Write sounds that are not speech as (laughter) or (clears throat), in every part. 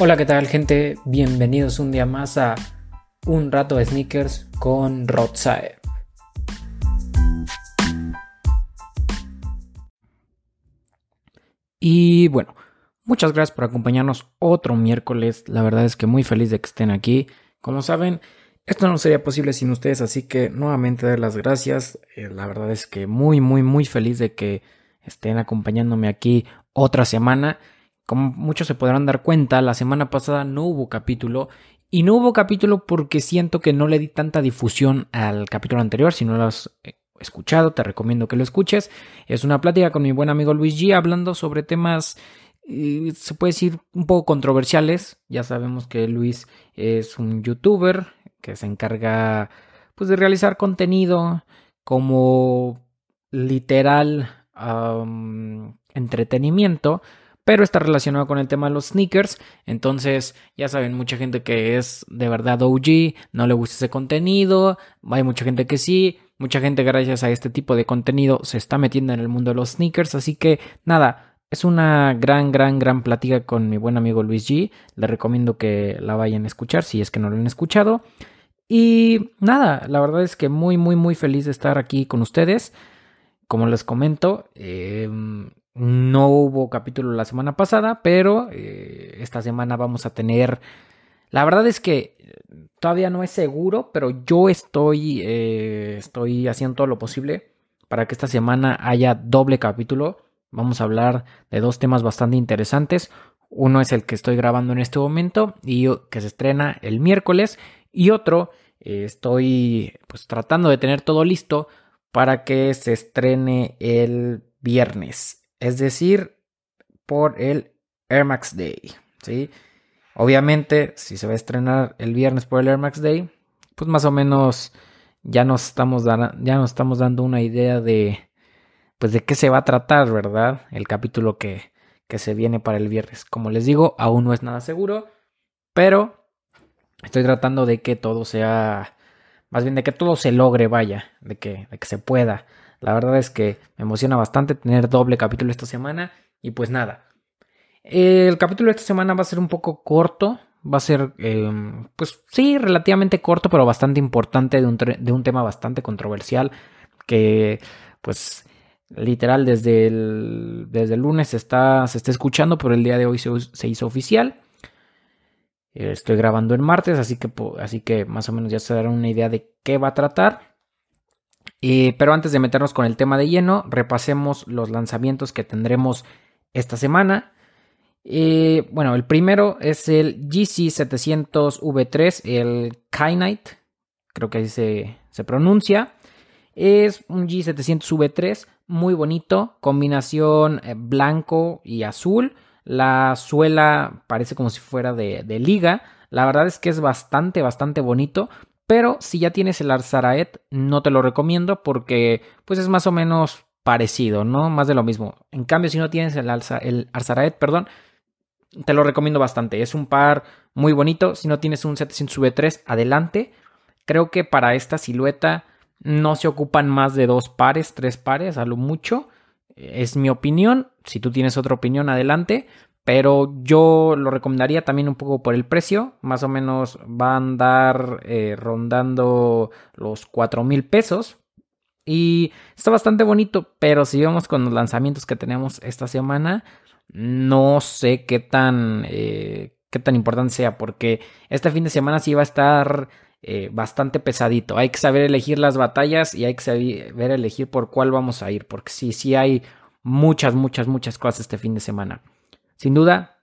Hola, ¿qué tal gente? Bienvenidos un día más a Un rato de sneakers con Rotsae. Y bueno, muchas gracias por acompañarnos otro miércoles. La verdad es que muy feliz de que estén aquí. Como saben, esto no sería posible sin ustedes, así que nuevamente dar las gracias. Eh, la verdad es que muy, muy, muy feliz de que estén acompañándome aquí otra semana. Como muchos se podrán dar cuenta, la semana pasada no hubo capítulo. Y no hubo capítulo porque siento que no le di tanta difusión al capítulo anterior. Si no lo has eh, escuchado, te recomiendo que lo escuches. Es una plática con mi buen amigo Luis G hablando sobre temas, eh, se puede decir, un poco controversiales. Ya sabemos que Luis es un youtuber que se encarga pues de realizar contenido como literal entretenimiento pero está relacionado con el tema de los sneakers. Entonces, ya saben, mucha gente que es de verdad OG, no le gusta ese contenido, hay mucha gente que sí, mucha gente gracias a este tipo de contenido se está metiendo en el mundo de los sneakers, así que nada, es una gran, gran, gran plática con mi buen amigo Luis G. Le recomiendo que la vayan a escuchar si es que no lo han escuchado. Y nada, la verdad es que muy, muy, muy feliz de estar aquí con ustedes. Como les comento, eh, no hubo capítulo la semana pasada, pero eh, esta semana vamos a tener... La verdad es que eh, todavía no es seguro, pero yo estoy, eh, estoy haciendo todo lo posible para que esta semana haya doble capítulo. Vamos a hablar de dos temas bastante interesantes. Uno es el que estoy grabando en este momento y que se estrena el miércoles. Y otro, estoy pues tratando de tener todo listo para que se estrene el viernes es decir, por el Air Max Day, ¿sí? Obviamente, si se va a estrenar el viernes por el Air Max Day, pues más o menos ya nos estamos, ya nos estamos dando una idea de, pues de qué se va a tratar, ¿verdad? El capítulo que, que se viene para el viernes. Como les digo, aún no es nada seguro, pero estoy tratando de que todo sea, más bien de que todo se logre, vaya, de que, de que se pueda. La verdad es que me emociona bastante tener doble capítulo esta semana. Y pues nada. El capítulo de esta semana va a ser un poco corto. Va a ser, em, pues sí, relativamente corto, pero bastante importante de un, de un tema bastante controversial. Que, pues, literal, desde el, desde el lunes está, se está escuchando, pero el día de hoy se, se hizo oficial. Estoy grabando en martes, así que, así que más o menos ya se dará una idea de qué va a tratar pero antes de meternos con el tema de lleno, repasemos los lanzamientos que tendremos esta semana. bueno, el primero es el GC700V3, el Kynite, creo que así se, se pronuncia. Es un G700V3 muy bonito, combinación eh, blanco y azul. La suela parece como si fuera de, liga. La verdad es que es bastante, bastante bonito. Pero si ya tienes el Arzaraet, no te lo recomiendo porque pues es más o menos parecido, ¿no? Más de lo mismo. En cambio, si no tienes el, el Arzaraet, perdón, te lo recomiendo bastante. Es un par muy bonito. Si no tienes un 700 V3, adelante. Creo que para esta silueta no se ocupan más de dos pares, tres pares, a lo mucho. Es mi opinión. Si tú tienes otra opinión, adelante. Pero yo lo recomendaría también un poco por el precio. Más o menos va a andar eh, rondando los 4 mil pesos. Y está bastante bonito. Pero si vemos con los lanzamientos que tenemos esta semana, no sé qué tan, eh, qué tan importante sea. Porque este fin de semana sí va a estar eh, bastante pesadito. Hay que saber elegir las batallas y hay que saber elegir por cuál vamos a ir. Porque sí, sí hay muchas, muchas, muchas cosas este fin de semana. Sin duda,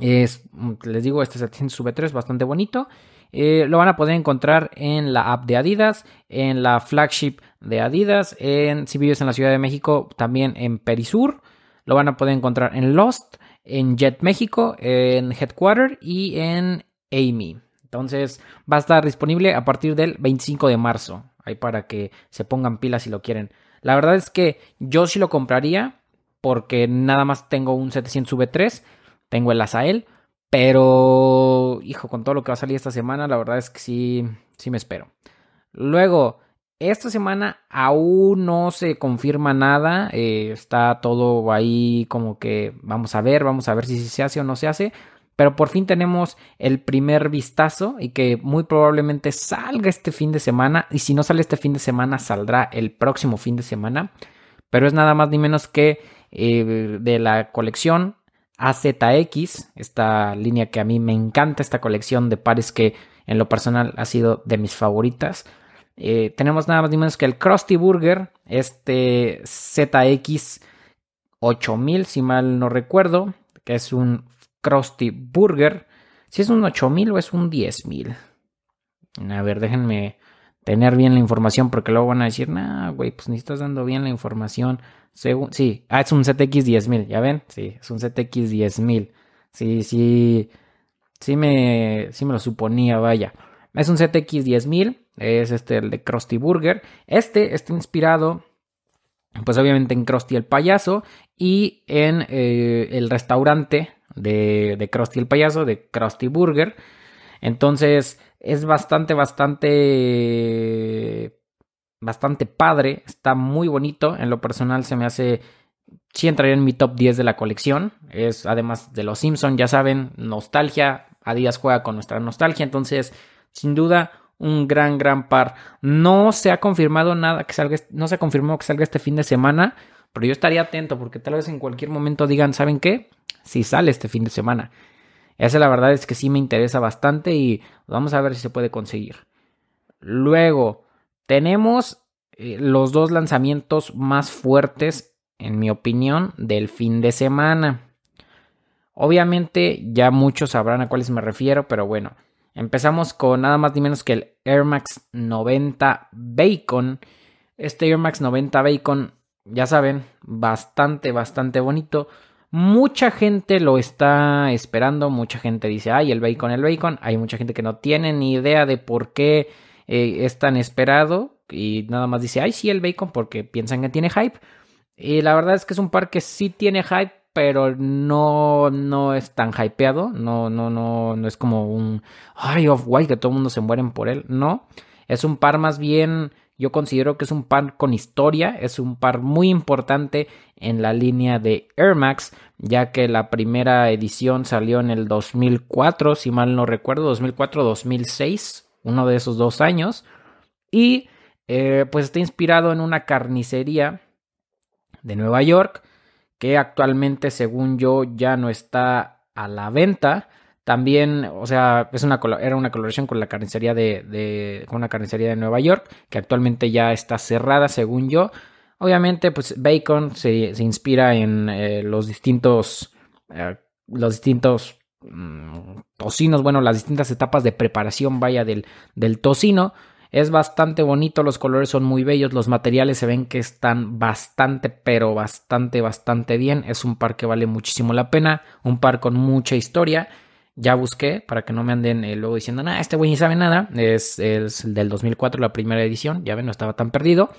es, les digo, este 700 V3 bastante bonito. Eh, lo van a poder encontrar en la app de Adidas, en la flagship de Adidas, en, si vives en la Ciudad de México, también en Perisur. Lo van a poder encontrar en Lost, en Jet México, en Headquarter y en Amy. Entonces va a estar disponible a partir del 25 de marzo. Ahí para que se pongan pilas si lo quieren. La verdad es que yo sí lo compraría porque nada más tengo un 700 V3, tengo el Asael, pero hijo, con todo lo que va a salir esta semana, la verdad es que sí, sí me espero. Luego, esta semana aún no se confirma nada, eh, está todo ahí como que vamos a ver, vamos a ver si se hace o no se hace, pero por fin tenemos el primer vistazo y que muy probablemente salga este fin de semana y si no sale este fin de semana saldrá el próximo fin de semana, pero es nada más ni menos que eh, de la colección AZX, esta línea que a mí me encanta, esta colección de pares que en lo personal ha sido de mis favoritas. Eh, tenemos nada más ni menos que el Krusty Burger, este ZX 8000, si mal no recuerdo, que es un Krusty Burger. Si es un 8000 o es un 10000. A ver, déjenme tener bien la información porque luego van a decir, nah, güey, pues ni estás dando bien la información. Según, sí, ah, es un ZX 10000, ¿ya ven? Sí, es un ZX 10000. Sí, sí, sí me, sí me lo suponía, vaya. Es un ZX 10000, es este el de Krusty Burger. Este está inspirado, pues obviamente en Krusty el payaso y en eh, el restaurante de, de Krusty el payaso, de Krusty Burger. Entonces es bastante, bastante bastante padre, está muy bonito, en lo personal se me hace, sí entraría en mi top 10 de la colección, es además de los Simpson, ya saben, nostalgia, Adidas juega con nuestra nostalgia, entonces sin duda un gran, gran par. No se ha confirmado nada que salga, no se ha confirmado que salga este fin de semana, pero yo estaría atento porque tal vez en cualquier momento digan, ¿saben qué? Si sale este fin de semana. Esa la verdad es que sí me interesa bastante y vamos a ver si se puede conseguir. Luego, tenemos eh, los dos lanzamientos más fuertes, en mi opinión, del fin de semana. Obviamente ya muchos sabrán a cuáles me refiero, pero bueno, empezamos con nada más ni menos que el Air Max 90 Bacon. Este Air Max 90 Bacon, ya saben, bastante, bastante bonito. Mucha gente lo está esperando, mucha gente dice, ay, el bacon, el bacon. Hay mucha gente que no tiene ni idea de por qué eh, es tan esperado y nada más dice, ay, sí, el bacon porque piensan que tiene hype. Y la verdad es que es un par que sí tiene hype, pero no, no es tan hypeado. No, no, no, no es como un, ay, off-white que todo el mundo se mueren por él. No, es un par más bien, yo considero que es un par con historia, es un par muy importante en la línea de Air Max, ya que la primera edición salió en el 2004, si mal no recuerdo, 2004-2006 uno de esos dos años. Y eh, pues está inspirado en una carnicería de Nueva York que actualmente, según yo, ya no está a la venta. También, o sea, es una, era una colaboración con la carnicería de, con una carnicería de Nueva York, que actualmente ya está cerrada, según yo. Obviamente, pues Bacon se, inspira en eh, los distintos, eh, los distintos Mm, tocinos, bueno, las distintas etapas de preparación, vaya, del, del tocino. Es bastante bonito, los colores son muy bellos, los materiales se ven que están bastante, pero bastante, bastante bien. Es un par que vale muchísimo la pena, un par con mucha historia. Ya busqué para que no me anden eh, luego diciendo, nada, este güey ni sabe nada. Es, el del 2004, la primera edición, ya ven, no estaba tan perdido.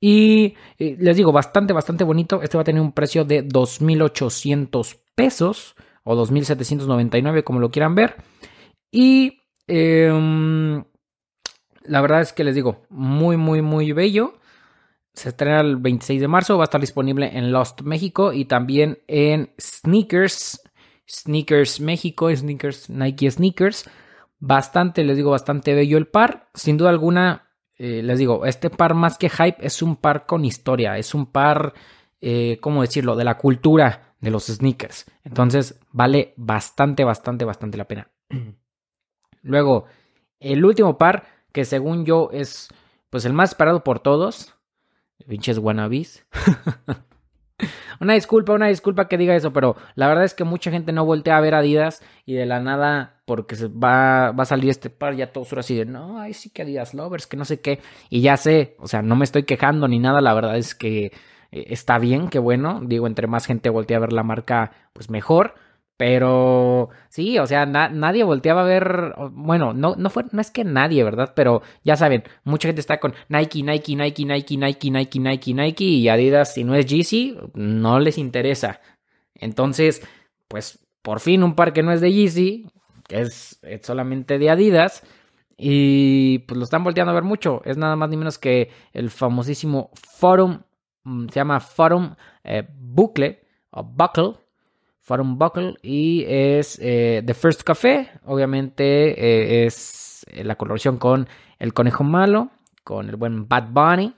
Y eh, les digo, bastante, bastante bonito. Este va a tener un precio de 2.800 pesos o 2799 como lo quieran ver. Y em, la verdad es que les digo, muy, muy, muy bello. Se estrena el 26 de marzo, va a estar disponible en Lost México y también en Sneakers, Sneakers México, Sneakers, Nike Sneakers. Bastante, les digo, bastante bello el par. Sin duda alguna, eh, les digo, este par más que hype es un par con historia, es un par, eh, ¿cómo decirlo?, de la cultura de los sneakers. Entonces vale bastante, bastante, bastante la pena. (clears throat) Luego, el último par, que según yo es pues el más esperado por todos. Pinches wannabes. (laughs) una disculpa, una disculpa que diga eso, pero la verdad es que mucha gente no voltea a ver Adidas y de la nada, porque se va, va a salir este par, ya todos así de, no, ay sí que Adidas Lovers, que no sé qué. Y ya sé, o sea, no me estoy quejando ni nada, la verdad es que eh, está bien, qué bueno. Digo, entre más gente voltea a ver la marca, pues mejor. Pero sí, o sea, nadie volteaba a ver. Bueno, no, no, fue, no es que nadie, ¿verdad? Pero ya saben, mucha gente está con Nike, Nike, Nike, Nike, Nike, Nike, Nike, Nike. Y Adidas, si no es Yeezy, no les interesa. Entonces, pues por fin un par que no es de Yeezy, que es, es solamente de Adidas. Y pues lo están volteando a ver mucho. Es nada más ni menos que el famosísimo Forum Mm, se llama Forum eh, Bucle o Buckle. Buckle y es eh, The First Café. Obviamente eh, es la colaboración con el conejo malo, con el buen Bad Bunny.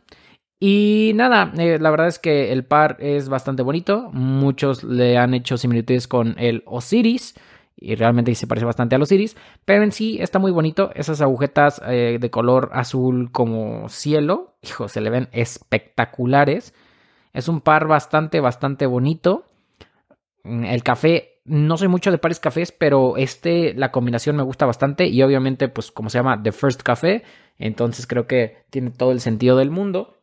Y nada, eh, la verdad es que el par es bastante bonito. Muchos le han hecho similitudes con el Osiris. Y realmente se parece bastante al Osiris. Pero en sí está muy bonito. Esas agujetas de color azul como cielo. Hijo, se le ven espectaculares. Es un par bastante, bastante bonito. Mm, el café, no soy mucho de pares cafés, pero este, la combinación me gusta bastante y obviamente, pues como se llama The First Café, entonces creo que tiene todo el sentido del mundo.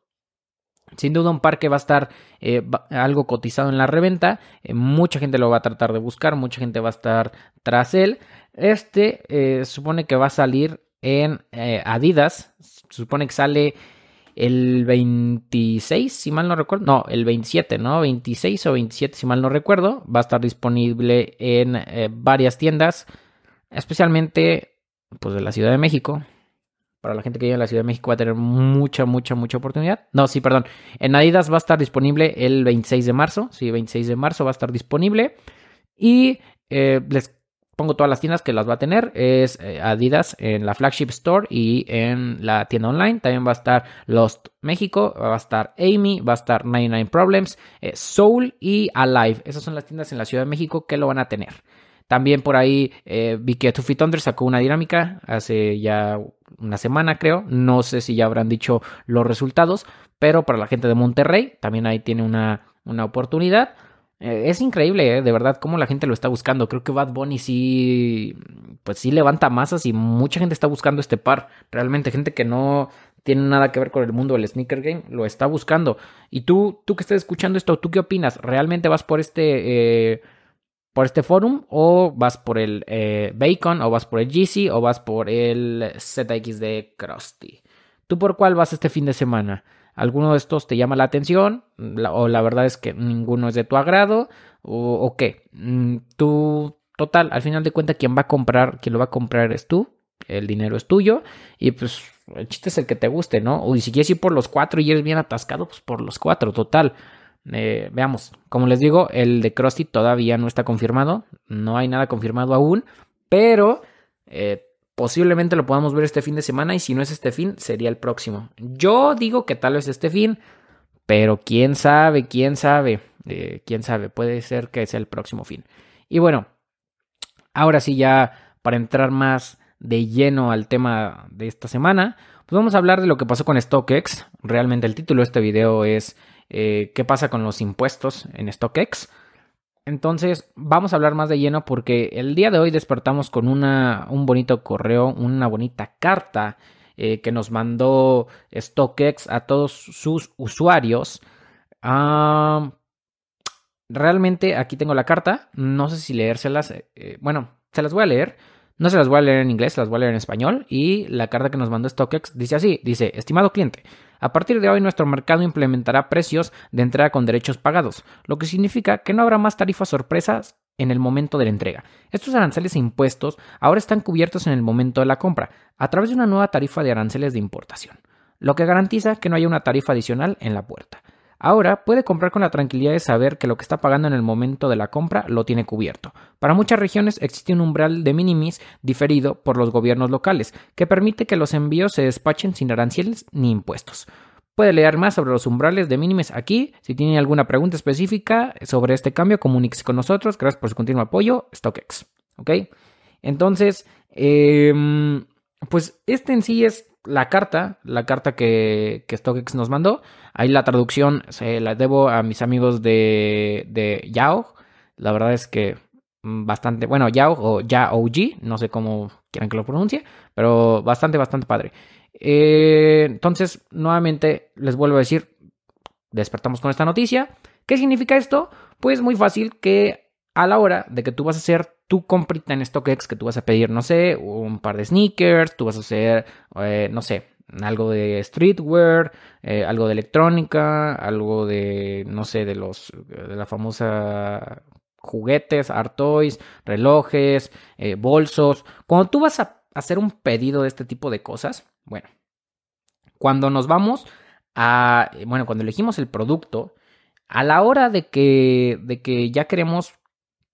Sin duda un par que va a estar eh, algo cotizado en la reventa. Eh, mucha gente lo va a tratar de buscar, mucha gente va a estar tras él. Este eh, supone que va a salir en Adidas. supone que sale el 26, si mal no recuerdo, no, el 27, ¿no? 26 o 27, si mal no recuerdo, va a estar disponible en eh, varias tiendas, especialmente pues de la Ciudad de México. Para la gente que vive en la Ciudad de México va a tener mucha, mucha, mucha oportunidad. No, sí, perdón. En Adidas va a estar disponible el 26 de marzo. Sí, 26 de marzo va a estar disponible. Y eh, les pongo todas las tiendas que las va a tener. Es eh, Adidas en la flagship store y en la tienda online. También va a estar Lost México, va a estar Amy, va a estar 99 Problems, eh, Soul y Alive. Esas son las tiendas en la Ciudad de México que lo van a tener. También por ahí eh, vi que Two Feet Under sacó una dinámica hace ya una semana, creo. No sé si ya habrán dicho los resultados, pero para la gente de Monterrey también ahí tiene una, una oportunidad. Eh, es increíble, eh, de verdad, cómo la gente lo está buscando. Creo que Bad Bunny sí, pues sí levanta masas y mucha gente está buscando este par. Realmente, gente que no tiene nada que ver con el mundo del sneaker game, lo está buscando. Y tú, tú que estás escuchando esto, ¿tú qué opinas? ¿Realmente vas por este, eh, por este forum o vas por el Bacon o vas por el GC o vas por el ZX de Krusty? ¿Tú por cuál vas este fin de semana? Alguno de estos te llama la atención o la verdad es que ninguno es de tu agrado o, qué. Mm, tú, total, al final de cuentas, quien va a comprar, quien lo va a comprar es tú, el dinero es tuyo y pues el chiste es el que te guste, ¿no? O si quieres ir por los cuatro y eres bien atascado, pues por los cuatro, total. Eh, veamos, como les digo, el de Krusty todavía no está confirmado, no hay nada confirmado aún, pero eh, Posiblemente lo podamos ver este fin de semana y si no es este fin, sería el próximo. Yo digo que tal vez este fin, pero quién sabe, quién sabe, eh, quién sabe, puede ser que sea el próximo fin. Y bueno, ahora sí ya para entrar más de lleno al tema de esta semana, pues vamos a hablar de lo que pasó con StockX. Realmente el título de este video es eh, ¿Qué pasa con los impuestos en StockX? Entonces, vamos a hablar más de lleno porque el día de hoy despertamos con una, un bonito correo, una bonita carta eh, que nos mandó StockX a todos sus usuarios. realmente aquí tengo la carta, no sé si leérselas. Eh, bueno, se las voy a leer. No se las voy a leer en inglés, se las voy a leer en español. Y la carta que nos mandó StockX dice así: dice, estimado cliente, a partir de hoy nuestro mercado implementará precios de entrega con derechos pagados, lo que significa que no habrá más tarifas sorpresas en el momento de la entrega. Estos aranceles e impuestos ahora están cubiertos en el momento de la compra, a través de una nueva tarifa de aranceles de importación, lo que garantiza que no haya una tarifa adicional en la puerta. Ahora puede comprar con la tranquilidad de saber que lo que está pagando en el momento de la compra lo tiene cubierto. Para muchas regiones existe un umbral de minimis diferido por los gobiernos locales, que permite que los envíos se despachen sin aranceles ni impuestos. Puede leer más sobre los umbrales de minimis aquí. Si tiene alguna pregunta específica sobre este cambio, comuníquese con nosotros. Gracias por su continuo apoyo. StockX. ¿Ok? Entonces, em, pues este en sí es la carta, la carta que, que nos mandó. Ahí la traducción se la debo a mis amigos de, de Yao. La verdad es que mm, bastante, bueno, Yao o Yao no sé cómo quieran que lo pronuncie, pero bastante, bastante padre. Eh, entonces, nuevamente les vuelvo a decir, despertamos con esta noticia. ¿Qué significa esto? Pues muy fácil que a la hora de que tú vas a hacer tu comprita en StockX que tú vas a pedir, no sé, un par de sneakers, tú vas a hacer, eh, no sé, algo de streetwear, eh, algo de electrónica, algo de, no sé, de los, de la famosa juguetes, art toys, relojes, eh, bolsos. Cuando tú vas a hacer un pedido de este tipo de cosas, bueno, cuando nos vamos a, bueno, cuando elegimos el producto, a la hora de que, de que ya queremos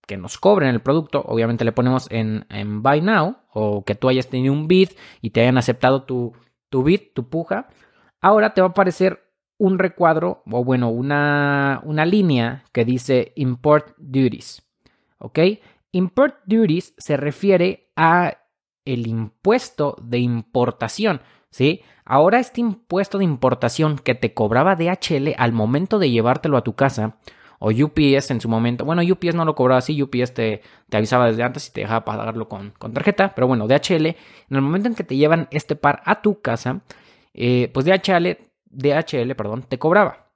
que nos cobren el producto, obviamente le ponemos en, en Buy Now o que tú hayas tenido un bid y te hayan aceptado tu, tu bid, tu puja, ahora te va a aparecer un recuadro o bueno, una, una línea que dice Import Duties. ¿Ok? Import Duties se refiere a el impuesto de importación, ¿sí? Ahora este impuesto de importación que te cobraba DHL al momento de llevártelo a tu casa, o UPS en su momento, bueno, UPS no lo cobraba así, UPS te, te avisaba desde antes y te dejaba pagarlo con, con, tarjeta, pero bueno, DHL, en el momento en que te llevan este par a tu casa, eh, pues DHL, DHL, perdón, te cobraba.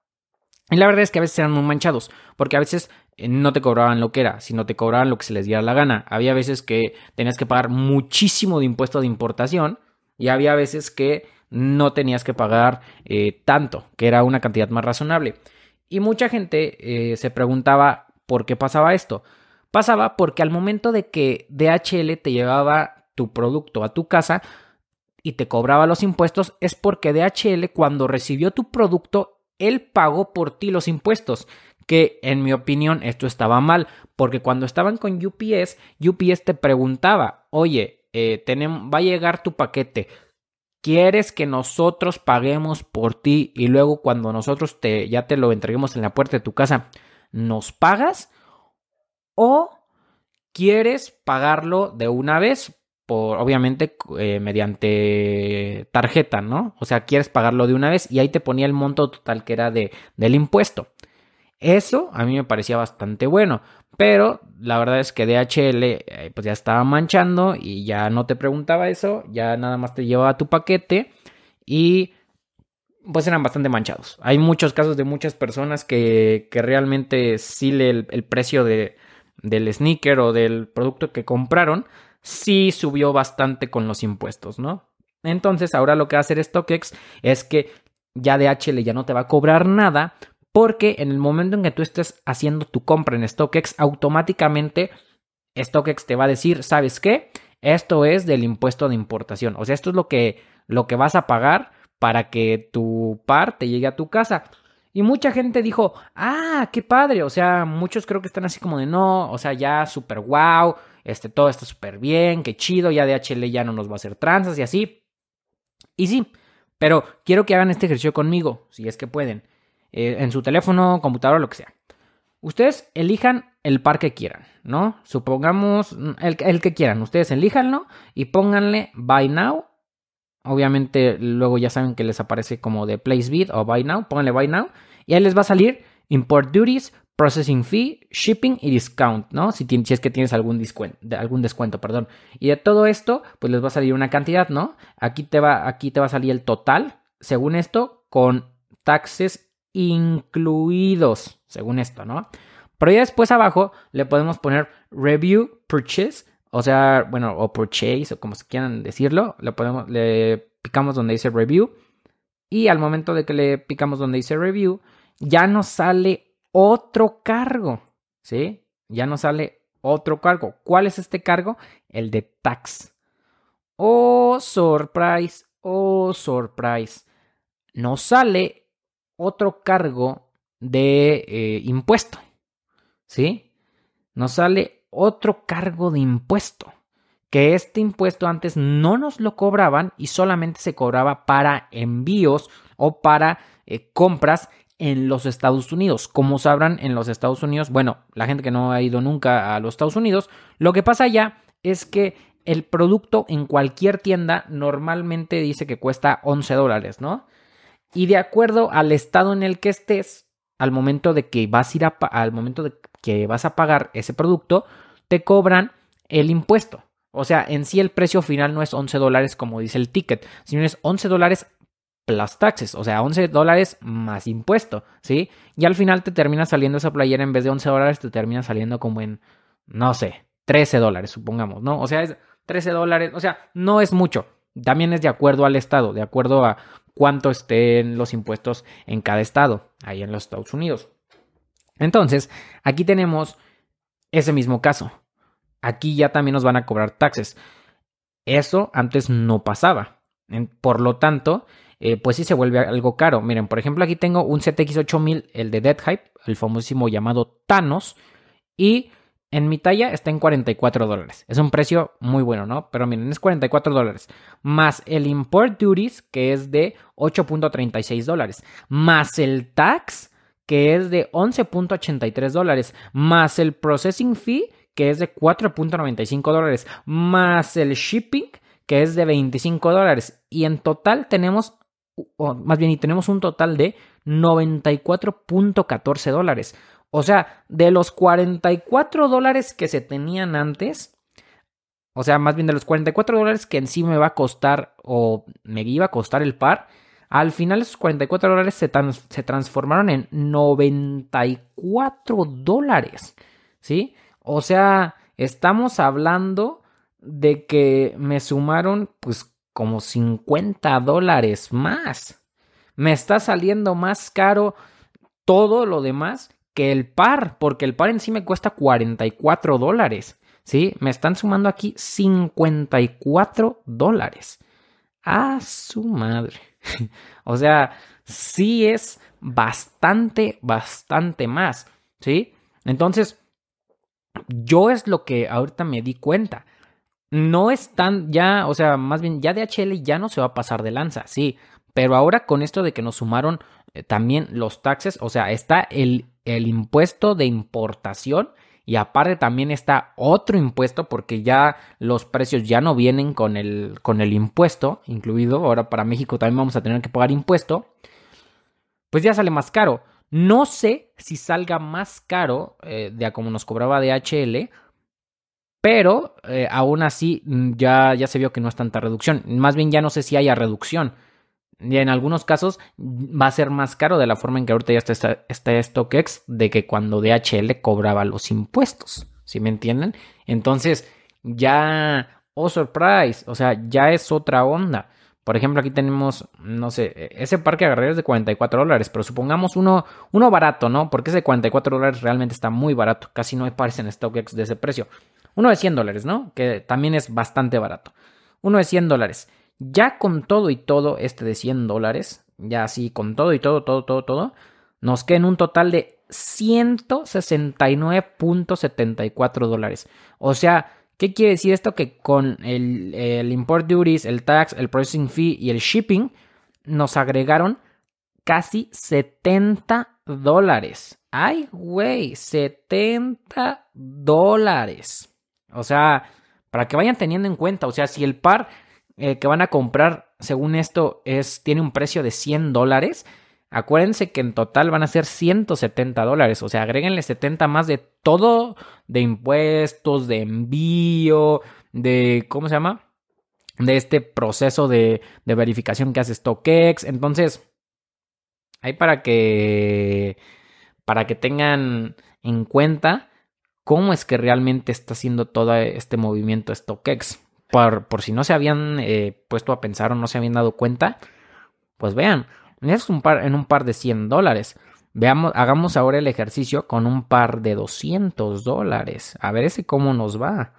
Y la verdad es que a veces eran muy manchados, porque a veces eh, no te cobraban lo que era, sino te cobraban lo que se les diera la gana. Había veces que tenías que pagar muchísimo de impuesto de importación y había veces que no tenías que pagar eh, tanto, que era una cantidad más razonable. Y mucha gente eh, se preguntaba por qué pasaba esto. Pasaba porque al momento de que DHL te llevaba tu producto a tu casa y te cobraba los impuestos, es porque DHL cuando recibió tu producto, él pagó por ti los impuestos. Que en mi opinión esto estaba mal, porque cuando estaban con UPS, UPS te preguntaba, oye, eh, va a llegar tu paquete, ¿Quieres que nosotros paguemos por ti y luego cuando nosotros te, ya te lo entreguemos en la puerta de tu casa, nos pagas? ¿O quieres pagarlo de una vez? Por, obviamente, eh, mediante tarjeta, ¿no? O sea, quieres pagarlo de una vez y ahí te ponía el monto total que era de, del impuesto. Eso a mí me parecía bastante bueno, pero la verdad es que DHL eh, pues ya estaba manchando y ya no te preguntaba eso, ya nada más te llevaba tu paquete y pues eran bastante manchados. Hay muchos casos de muchas personas que, que realmente sí le, el, precio de, del sneaker o del producto que compraron sí subió bastante con los impuestos, ¿no? Entonces ahora lo que va a hacer StockX es que ya DHL ya no te va a cobrar nada porque en el momento en que tú estés haciendo tu compra en StockX, automáticamente StockX te va a decir, ¿sabes qué? Esto es del impuesto de importación. O sea, esto es lo que, lo que vas a pagar para que tu par te llegue a tu casa. Y mucha gente dijo, ah, qué padre. O sea, muchos creo que están así como de no, o sea, ya súper wow, este, todo está súper bien, qué chido, ya DHL ya no nos va a hacer tranzas y así. Y sí, pero quiero que hagan este ejercicio conmigo, si es que pueden. Eh, en su teléfono, computadora, lo que sea. Ustedes elijan el par que quieran, ¿no? Supongamos el, el que quieran. Ustedes elíjanlo y pónganle Buy Now. Obviamente, luego ya saben que les aparece como de Place Bid o Buy Now. Pónganle Buy Now. Y ahí les va a salir Import Duties, Processing Fee, Shipping y Discount, ¿no? Si, si es que tienes algún descuento, algún descuento, perdón. Y de todo esto, pues les va a salir una cantidad, ¿no? Aquí te va, aquí te va a salir el total, según esto, con taxes incluidos, según esto, ¿no? Pero ya después abajo le podemos poner review purchase, o sea, bueno, o purchase, o como se quieran decirlo, le podemos, le picamos donde dice review y al momento de que le picamos donde dice review, ya nos sale otro cargo, ¿sí? Ya nos sale otro cargo. ¿Cuál es este cargo? El de tax. Oh, surprise, oh, surprise. Nos sale otro cargo de eh, impuesto. ¿Sí? Nos sale otro cargo de impuesto. Que este impuesto antes no nos lo cobraban y solamente se cobraba para envíos o para eh, compras en los Estados Unidos. Como sabrán, en los Estados Unidos, bueno, la gente que no ha ido nunca a los Estados Unidos, lo que pasa allá es que el producto en cualquier tienda normalmente dice que cuesta 11 dólares, ¿no? Y de acuerdo al estado en el que estés, al momento de que vas a ir a, al momento de que vas a pagar ese producto, te cobran el impuesto. O sea, en sí el precio final no es 11 dólares como dice el ticket, sino es 11 dólares plus taxes, o sea, 11 dólares más impuesto, ¿sí? Y al final te termina saliendo esa playera en vez de 11 dólares, te termina saliendo como en, no sé, 13 dólares, supongamos, ¿no? O sea, es 13 dólares, o sea, no es mucho. También es de acuerdo al estado, de acuerdo a cuánto estén los impuestos en cada estado, ahí en los Estados Unidos. Entonces, aquí tenemos ese mismo caso. Aquí ya también nos van a cobrar taxes. Eso antes no pasaba. Por lo tanto, eh, pues sí se vuelve algo caro. Miren, por ejemplo, aquí tengo un CTX 8000, el de Dead Hype, el famosísimo llamado Thanos, y en mi talla está en 44 dólares. Es un precio muy bueno, ¿no? Pero miren, es 44 dólares. Más el import duties, que es de 8.36 dólares. Más el tax, que es de 11.83 dólares. Más el processing fee, que es de 4.95 dólares. Más el shipping, que es de 25 dólares. Y en total tenemos, o más bien, y tenemos un total de 94.14 dólares. O sea, de los 44 dólares que se tenían antes, o sea, más bien de los 44 dólares que en sí me va a costar o me iba a costar el par, al final esos 44 dólares se, se transformaron en 94 dólares. ¿Sí? O sea, estamos hablando de que me sumaron pues como 50 dólares más. Me está saliendo más caro todo lo demás que el par, porque el par en sí me cuesta 44 dólares. ¿Sí? Me están sumando aquí 54 dólares. A su madre. (laughs) o sea, sí es bastante, bastante más. ¿Sí? Entonces, yo es lo que ahorita me di cuenta. No es tan, ya, o sea, más bien, ya DHL ya no se va a pasar de lanza, sí. Pero ahora con esto de que nos sumaron eh, también los taxes, o sea, está el el impuesto de importación y aparte también está otro impuesto porque ya los precios ya no vienen con el, con el impuesto incluido. Ahora para México también vamos a tener que pagar impuesto. Pues ya sale más caro. No sé si salga más caro eh, de a como nos cobraba DHL. Pero eh, aún así mm, ya, ya se vio que no es tanta reducción. Más bien ya no sé si haya reducción. Y en algunos casos va a ser más caro de la forma en que ahorita ya está, está StockX de que cuando DHL cobraba los impuestos. ¿Sí me entienden? Entonces, ya, oh surprise, o sea, ya es otra onda. Por ejemplo, aquí tenemos, no sé, ese parque agarré es de 44 dólares, pero supongamos uno, uno barato, ¿no? Porque ese de 44 dólares realmente está muy barato, casi no hay pares en StockX de ese precio. Uno de 100 dólares, ¿no? Que también es bastante barato. Uno de 100 dólares. Ya con todo y todo, este de 100 dólares, ya así con todo y todo, todo, todo, todo, nos queda en un total de 169.74 dólares. O sea, ¿qué quiere decir esto? Que con el, el, import duties, el tax, el processing fee y el shipping, nos agregaron casi 70 dólares. Ay, güey, 70 dólares. O sea, para que vayan teniendo en cuenta, o sea, si el par eh, que van a comprar, según esto, es, tiene un precio de 100 dólares. Acuérdense que en total van a ser 170 dólares. O sea, agréguenle 70 más de todo, de impuestos, de envío, de, ¿cómo se llama? De este proceso de, de verificación que hace StockX. Entonces, ahí para que, para que tengan en cuenta cómo es que realmente está haciendo todo este movimiento StockX por, si no se habían eh, puesto a pensar o no se habían dado cuenta, pues vean, es un par, en un par de 100 dólares. Veamos, hagamos ahora el ejercicio con un par de 200 dólares. A ver ese cómo nos va.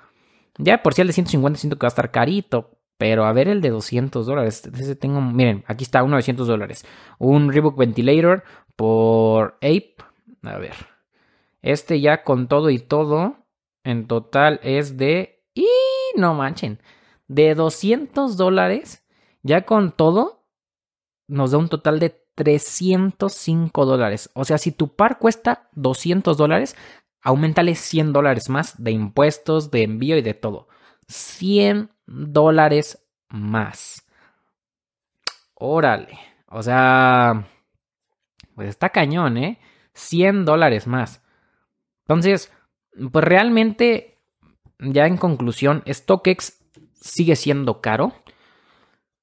Ya por si el de 150 siento que va a estar carito. Pero a ver el de 200 dólares. Ese tengo, miren, aquí está uno de 200 dólares. Un Reebok Ventilator por Ape. A ver. Este ya con todo y todo. En total es de... No manchen. De 200 dólares, ya con todo, nos da un total de 305 dólares. O sea, si tu par cuesta 200 dólares, aumentale 100 dólares más de impuestos, de envío y de todo. 100 dólares más. Órale. O sea, pues está cañón, ¿eh? 100 dólares más. Entonces, pues realmente ya en conclusión, StockX sigue siendo caro.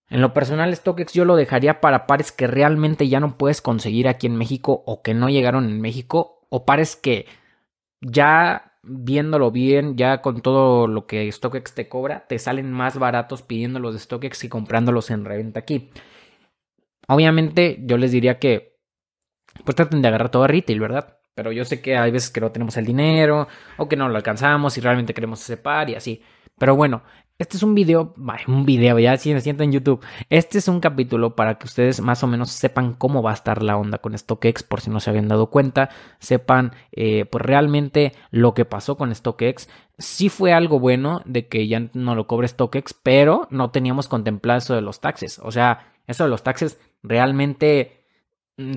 En lo personal, StockX yo lo dejaría para pares que realmente ya no puedes conseguir aquí en México o que no llegaron en México o pares que ya viéndolo bien, ya con todo lo que StockX te cobra, te salen más baratos pidiéndolos de StockX y comprándolos en reventa aquí. Obviamente, yo les diría que pues traten de agarrar todo a retail, ¿verdad? Pero yo sé que hay veces que no tenemos el dinero o que no lo alcanzamos y realmente queremos ese par y así. Pero bueno, este es un video, un video, ya si me siento en YouTube. Este es un capítulo para que ustedes más o menos sepan cómo va a estar la onda con StockX, por si no se habían dado cuenta, sepan eh, pues realmente lo que pasó con StockX. Sí fue algo bueno de que ya no lo cobre StockX, pero no teníamos contemplado eso de los taxes. O sea, eso de los taxes realmente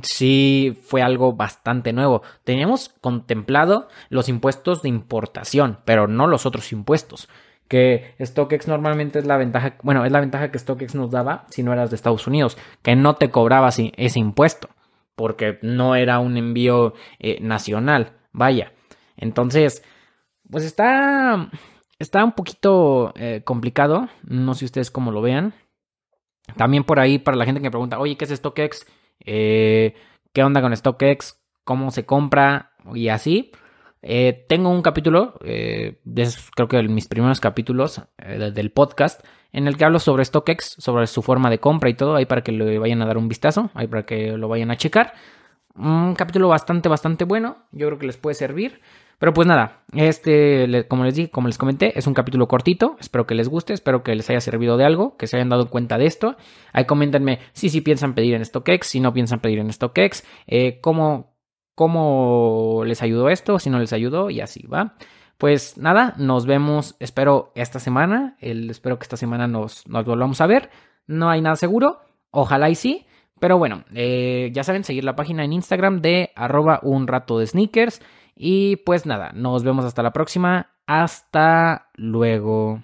sí fue algo bastante nuevo. Teníamos contemplado los impuestos de importación, pero no los otros impuestos que StockX normalmente es la ventaja, bueno, es la ventaja que StockX nos daba si no eras de Estados Unidos, que no te cobraba ese impuesto, porque no era un envío eh, nacional, vaya. Entonces, pues está, está un poquito eh, complicado, no sé ustedes cómo lo vean. También por ahí, para la gente que me pregunta, oye, ¿qué es StockX? Eh, ¿Qué onda con StockX? ¿Cómo se compra? Y así. Eh, tengo un capítulo, eh, creo que mis primeros capítulos del podcast, en el que hablo sobre StockX, sobre su forma de compra y todo, ahí para que le vayan a dar un vistazo, ahí para que lo vayan a checar. Un capítulo bastante, bastante bueno, yo creo que les puede servir. Pero pues nada, este, como les dije, como les comenté, es un capítulo cortito. Espero que les guste, espero que les haya servido de algo, que se hayan dado cuenta de esto. Ahí coméntenme si sí piensan pedir en StockX, si no piensan pedir en StockX, eh, cómo, cómo les ayudó esto, si no les ayudó y así, ¿va? Pues nada, nos vemos, espero esta semana, el, espero que esta semana nos, nos volvamos a ver. No hay nada seguro, ojalá y sí. Pero bueno, eh, ya saben, seguir la página en Instagram de arroba un rato de sneakers. Y pues nada, nos vemos hasta la próxima. Hasta luego.